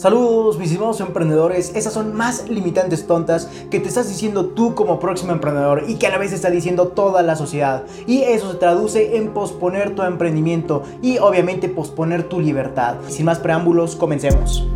Saludos mis estimados emprendedores, esas son más limitantes tontas que te estás diciendo tú como próximo emprendedor y que a la vez está diciendo toda la sociedad. Y eso se traduce en posponer tu emprendimiento y obviamente posponer tu libertad. Sin más preámbulos, comencemos.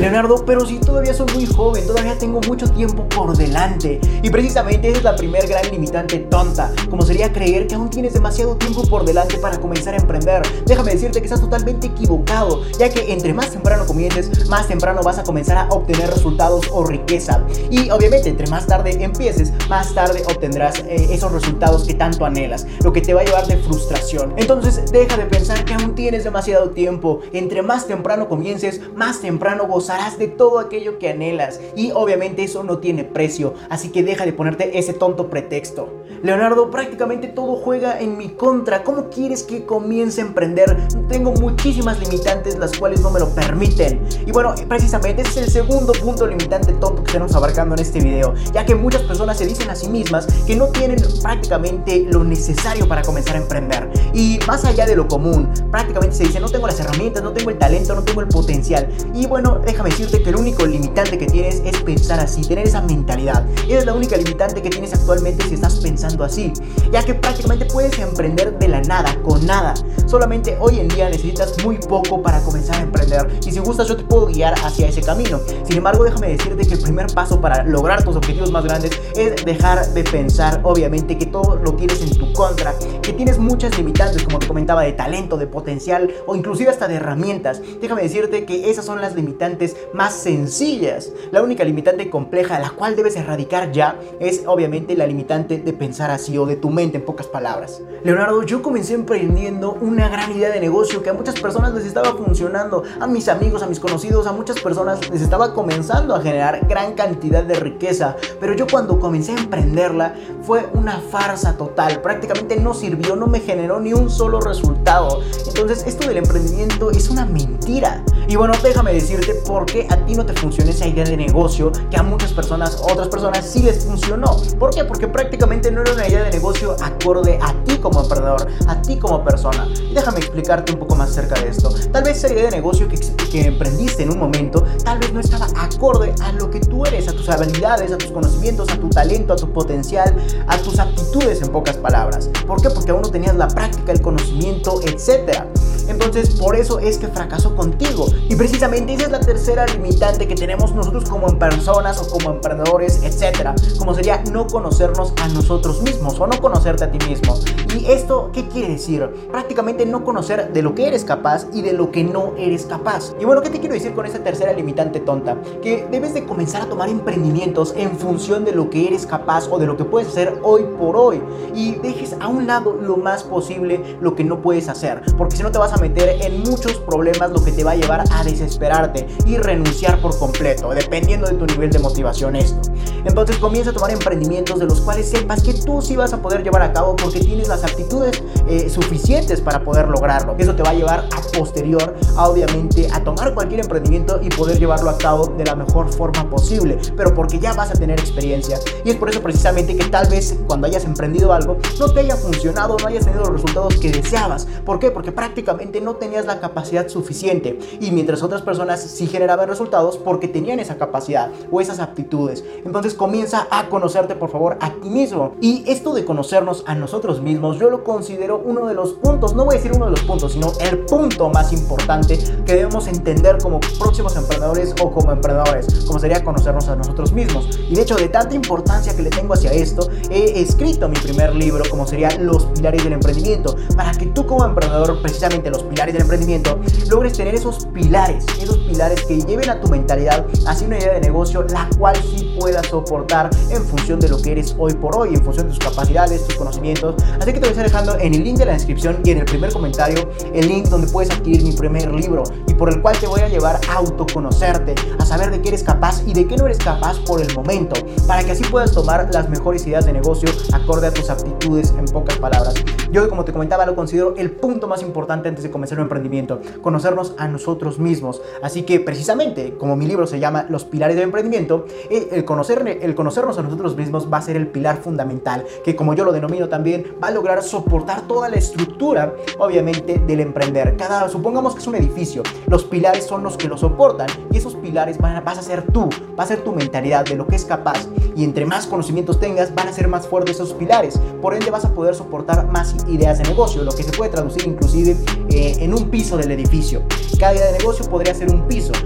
Leonardo, pero si todavía soy muy joven, todavía tengo mucho tiempo por delante. Y precisamente esa es la primer gran limitante tonta, como sería creer que aún tienes demasiado tiempo por delante para comenzar a emprender. Déjame decirte que estás totalmente equivocado, ya que entre más temprano comiences, más temprano vas a comenzar a obtener resultados o riqueza. Y obviamente entre más tarde empieces, más tarde obtendrás eh, esos resultados que tanto anhelas, lo que te va a llevar de frustración. Entonces deja de pensar que aún tienes demasiado tiempo. Entre más temprano comiences, más temprano gozarás de todo aquello que anhelas y obviamente eso no tiene precio, así que deja de ponerte ese tonto pretexto. Leonardo, prácticamente todo juega en mi contra, ¿cómo quieres que comience a emprender? Tengo muchísimas limitantes las cuales no me lo permiten. Y bueno, precisamente ese es el segundo punto limitante tonto que estamos abarcando en este video, ya que muchas personas se dicen a sí mismas que no tienen prácticamente lo necesario para comenzar a emprender. Y más allá de lo común, prácticamente se dice no tengo las herramientas, no tengo el talento, no tengo el potencial. Y bueno, déjame decirte que el único limitante que tienes es pensar así, tener esa mentalidad. Esa es la única limitante que tienes actualmente si estás pensando así, ya que prácticamente puedes emprender de la nada, con nada. Solamente hoy en día necesitas muy poco para comenzar a emprender y si gustas yo te puedo guiar hacia ese camino. Sin embargo, déjame decirte que el primer paso para lograr tus objetivos más grandes es dejar de pensar, obviamente, que todo lo tienes en tu contra, que tienes muchas limitantes, como te comentaba, de talento, de potencial o inclusive hasta de herramientas. Déjame decirte que esas son las limitantes más sencillas. La única limitante compleja, la cual debes erradicar ya, es obviamente la limitante de pensar así o de tu mente en pocas palabras. Leonardo, yo comencé emprendiendo una gran idea de negocio que a muchas personas les estaba funcionando, a mis amigos, a mis conocidos, a muchas personas les estaba comenzando a generar gran cantidad de riqueza, pero yo cuando comencé a emprenderla fue una farsa total, prácticamente no sirvió, no me generó ni un solo resultado. Entonces esto del emprendimiento es una mentira. Y bueno, déjame decirte por qué a ti no te funciona esa idea de negocio que a muchas personas, otras personas sí les funcionó. ¿Por qué? Porque prácticamente no era una idea de negocio acorde a ti como emprendedor, a ti como persona. Déjame explicarte un poco más acerca de esto. Tal vez esa idea de negocio que, que emprendiste en un momento, tal vez no estaba acorde a lo que tú eres, a tus habilidades, a tus conocimientos, a tu talento, a tu potencial, a tus aptitudes en pocas palabras. ¿Por qué? Porque aún no tenías la práctica, el conocimiento, etcétera. Entonces, por eso es que fracasó contigo. Y precisamente esa es la tercera limitante que tenemos nosotros como personas o como emprendedores, etcétera. Como sería no conocernos a nosotros mismos o no conocerte a ti mismo. ¿Y esto qué quiere decir? Prácticamente no conocer de lo que eres capaz y de lo que no eres capaz. Y bueno, ¿qué te quiero decir con esta tercera limitante tonta? Que debes de comenzar a tomar emprendimientos en función de lo que eres capaz o de lo que puedes hacer hoy por hoy. Y dejes a un lado lo más posible lo que no puedes hacer. Porque si no te vas a meter en muchos problemas, lo que te va a llevar a desesperarte y renunciar por completo, dependiendo de tu nivel de motivación esto. Entonces comienza a tomar emprendimientos de los cuales sepas que tú sí vas a poder llevar a cabo porque tienes las aptitudes eh, suficientes para poder lograrlo. Eso te va a llevar a posterior, a, obviamente, a tomar cualquier emprendimiento y poder llevarlo a cabo de la mejor forma posible, pero porque ya vas a tener experiencia. Y es por eso precisamente que tal vez cuando hayas emprendido algo no te haya funcionado, no hayas tenido los resultados que deseabas. ¿Por qué? Porque prácticamente no tenías la capacidad suficiente y mientras otras personas sí generaban resultados porque tenían esa capacidad o esas aptitudes. Entonces comienza a conocerte por favor a ti mismo. Y esto de conocernos a nosotros mismos yo lo considero uno de los puntos, no voy a decir uno de los puntos, sino el punto más importante que debemos entender como próximos emprendedores o como emprendedores, como sería conocernos a nosotros mismos. Y de hecho de tanta importancia que le tengo hacia esto, he escrito mi primer libro como sería Los pilares del emprendimiento, para que tú como emprendedor precisamente los pilares del emprendimiento, logres tener esos pilares, esos pilares que lleven a tu mentalidad hacia una idea de negocio la cual sí puedas soportar en función de lo que eres hoy por hoy, en función de tus capacidades, tus conocimientos. Así que te voy a estar dejando en el link de la descripción y en el primer comentario el link donde puedes adquirir mi primer libro y por el cual te voy a llevar a autoconocerte, a saber de qué eres capaz y de qué no eres capaz por el momento, para que así puedas tomar las mejores ideas de negocio acorde a tus aptitudes en pocas palabras. Yo como te comentaba lo considero el punto más importante antes de comenzar un emprendimiento, conocernos a nosotros mismos. Así que precisamente, como mi libro se llama Los pilares del emprendimiento, el, conocer, el conocernos a nosotros mismos va a ser el pilar fundamental, que como yo lo denomino también, va a lograr soportar toda la estructura, obviamente, del emprender. Cada, supongamos que es un edificio, los pilares son los que lo soportan y esos pilares van a, vas a ser tú, va a ser tu mentalidad de lo que es capaz y entre más conocimientos tengas, van a ser más fuertes esos pilares. Por ende, vas a poder soportar más ideas de negocio, lo que se puede traducir inclusive eh, en un piso del edificio. Cada idea de negocio podría ser un piso.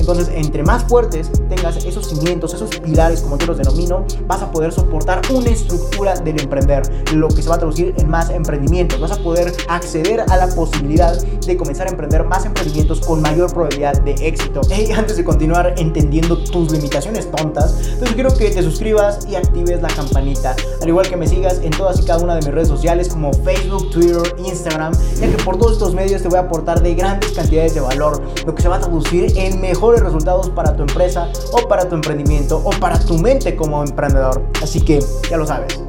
Entonces, entre más fuertes tengas esos cimientos, esos pilares, como yo los denomino, vas a poder soportar una estructura del emprender, lo que se va a traducir en más emprendimientos. Vas a poder acceder a la posibilidad de comenzar a emprender más emprendimientos con mayor probabilidad de éxito. Y antes de continuar entendiendo tus limitaciones tontas, entonces quiero que te suscribas y actives la campanita. Al igual que me sigas en todas y cada una de mis redes sociales como Facebook, Twitter, Instagram, ya que por todos estos medios te voy a aportar de grandes cantidades de valor, lo que se va a traducir en mejores resultados para tu empresa o para tu emprendimiento o para tu mente como emprendedor. Así que ya lo sabes.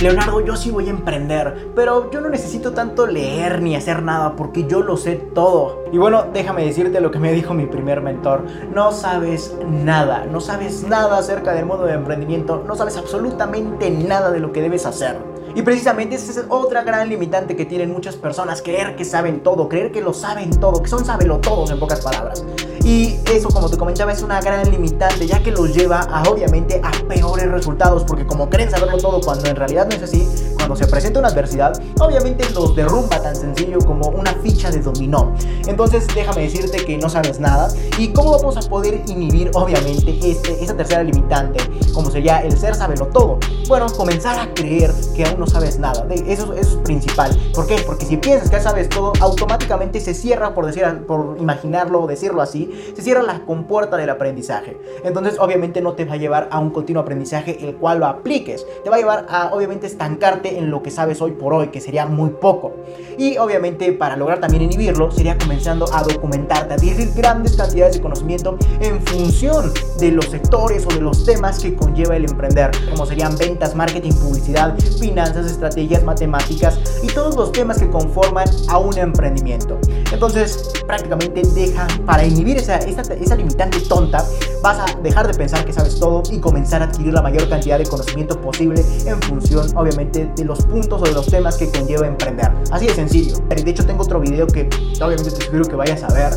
Leonardo, yo sí voy a emprender, pero yo no necesito tanto leer ni hacer nada porque yo lo sé todo. Y bueno, déjame decirte lo que me dijo mi primer mentor. No sabes nada, no sabes nada acerca del modo de emprendimiento, no sabes absolutamente nada de lo que debes hacer. Y precisamente esa es otra gran limitante que tienen muchas personas, creer que saben todo, creer que lo saben todo, que son sabelo todos en pocas palabras. Y eso, como te comentaba, es una gran limitante, ya que los lleva a, obviamente, a peores resultados, porque como creen saberlo todo cuando en realidad no es así, cuando se presenta una adversidad, obviamente los derrumba tan sencillo como una ficha de dominó. Entonces, déjame decirte que no sabes nada. ¿Y cómo vamos a poder inhibir, obviamente, este, esa tercera limitante, como sería el ser sabelo todo? Bueno, comenzar a creer que aún no sabes nada. Eso, eso es principal. ¿Por qué? Porque si piensas que ya sabes todo, automáticamente se cierra, por, decir, por imaginarlo o decirlo así, se cierra la compuerta del aprendizaje. Entonces, obviamente, no te va a llevar a un continuo aprendizaje el cual lo apliques. Te va a llevar a, obviamente, estancarte en lo que sabes hoy por hoy, que sería muy poco. Y, obviamente, para lograr también inhibirlo, sería comenzando a documentarte, a adquirir grandes cantidades de conocimiento en función de los sectores o de los temas que conlleva el emprender, como serían ventas, marketing, publicidad, finanzas, estrategias, matemáticas y todos los temas que conforman a un emprendimiento. Entonces, prácticamente deja para inhibir esa, esa, limitante tonta, vas a dejar de pensar que sabes todo y comenzar a adquirir la mayor cantidad de conocimiento posible en función, obviamente, de los puntos o de los temas que conlleva emprender. Así de sencillo. De hecho, tengo otro video que obviamente te sugiero que vayas a ver,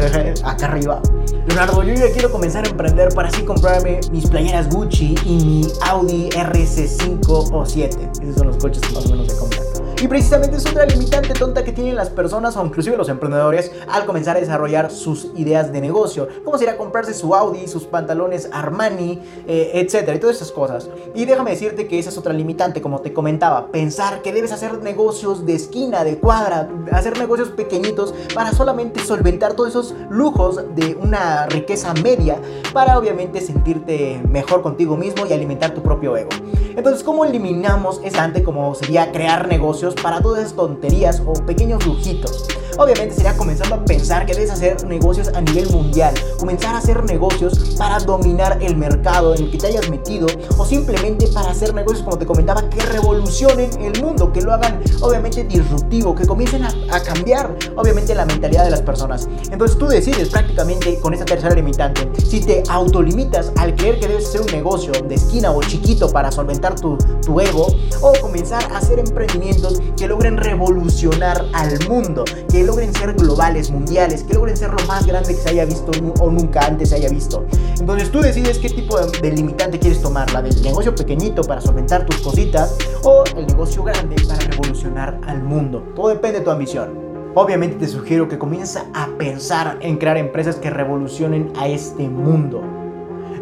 acá arriba. Leonardo, yo ya quiero comenzar a emprender para así comprarme mis playeras Gucci y mi Audi RS5 o 7. Esos son los coches que más o menos se compran. Y precisamente es otra limitante tonta que tienen las personas o inclusive los emprendedores al comenzar a desarrollar sus ideas de negocio. Como sería comprarse su Audi, sus pantalones Armani, eh, etcétera, y todas esas cosas. Y déjame decirte que esa es otra limitante, como te comentaba. Pensar que debes hacer negocios de esquina, de cuadra, hacer negocios pequeñitos para solamente solventar todos esos lujos de una riqueza media para obviamente sentirte mejor contigo mismo y alimentar tu propio ego. Entonces, ¿cómo eliminamos esa ante como sería crear negocios para todas esas tonterías o pequeños lujitos? Obviamente sería comenzando a pensar que debes hacer negocios a nivel mundial, comenzar a hacer negocios para dominar el mercado en el que te hayas metido o simplemente para hacer negocios, como te comentaba, que revolucionen el mundo, que lo hagan obviamente disruptivo, que comiencen a, cambiar obviamente la mentalidad de las personas. Entonces tú decides prácticamente con esta tercera limitante si te autolimitas al creer que debes hacer un negocio de esquina o chiquito para solventar tu, tu ego o comenzar a hacer emprendimientos que logren revolucionar al mundo, que logren ser globales, mundiales, que logren ser lo más grande que se haya visto o nunca antes se haya visto. Entonces tú decides qué tipo de, limitante quieres tomar, la del negocio pequeñito para solventar tus cositas o el negocio grande para revolucionar al mundo. Todo depende de tu ambición. Obviamente te sugiero que comiences a pensar en crear empresas que revolucionen a este mundo.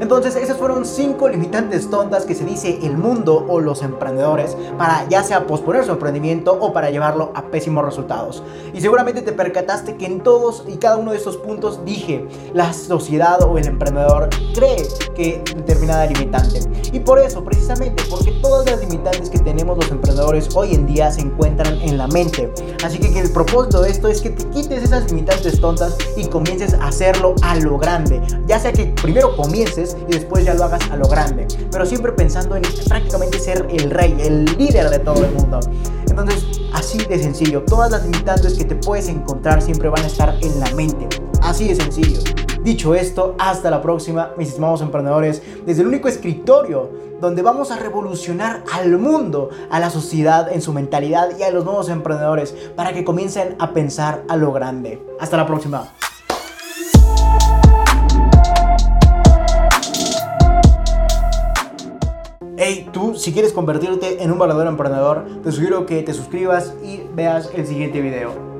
Entonces, esas fueron cinco limitantes tontas que se dice el mundo o los emprendedores para ya sea posponer su emprendimiento o para llevarlo a pésimos resultados. Y seguramente te percataste que en todos y cada uno de estos puntos dije, la sociedad o el emprendedor cree que determinada limitante. Y por eso, precisamente, porque todas las limitantes que tenemos los emprendedores hoy en día se encuentran en la mente. Así que, que el propósito de esto es que te quites esas limitantes tontas y comiences a hacerlo a lo grande. Ya sea que primero comiences y después ya lo hagas a lo grande. Pero siempre pensando en prácticamente ser el rey, el líder de todo el mundo. Entonces, así de sencillo, todas las limitantes que te puedes encontrar siempre van a estar en la mente. Así de sencillo. Dicho esto, hasta la próxima, mis estimados emprendedores, desde el único escritorio donde vamos a revolucionar al mundo, a la sociedad en su mentalidad y a los nuevos emprendedores para que comiencen a pensar a lo grande. Hasta la próxima. Hey, tú, si quieres convertirte en un verdadero emprendedor, te sugiero que te suscribas y veas el siguiente video.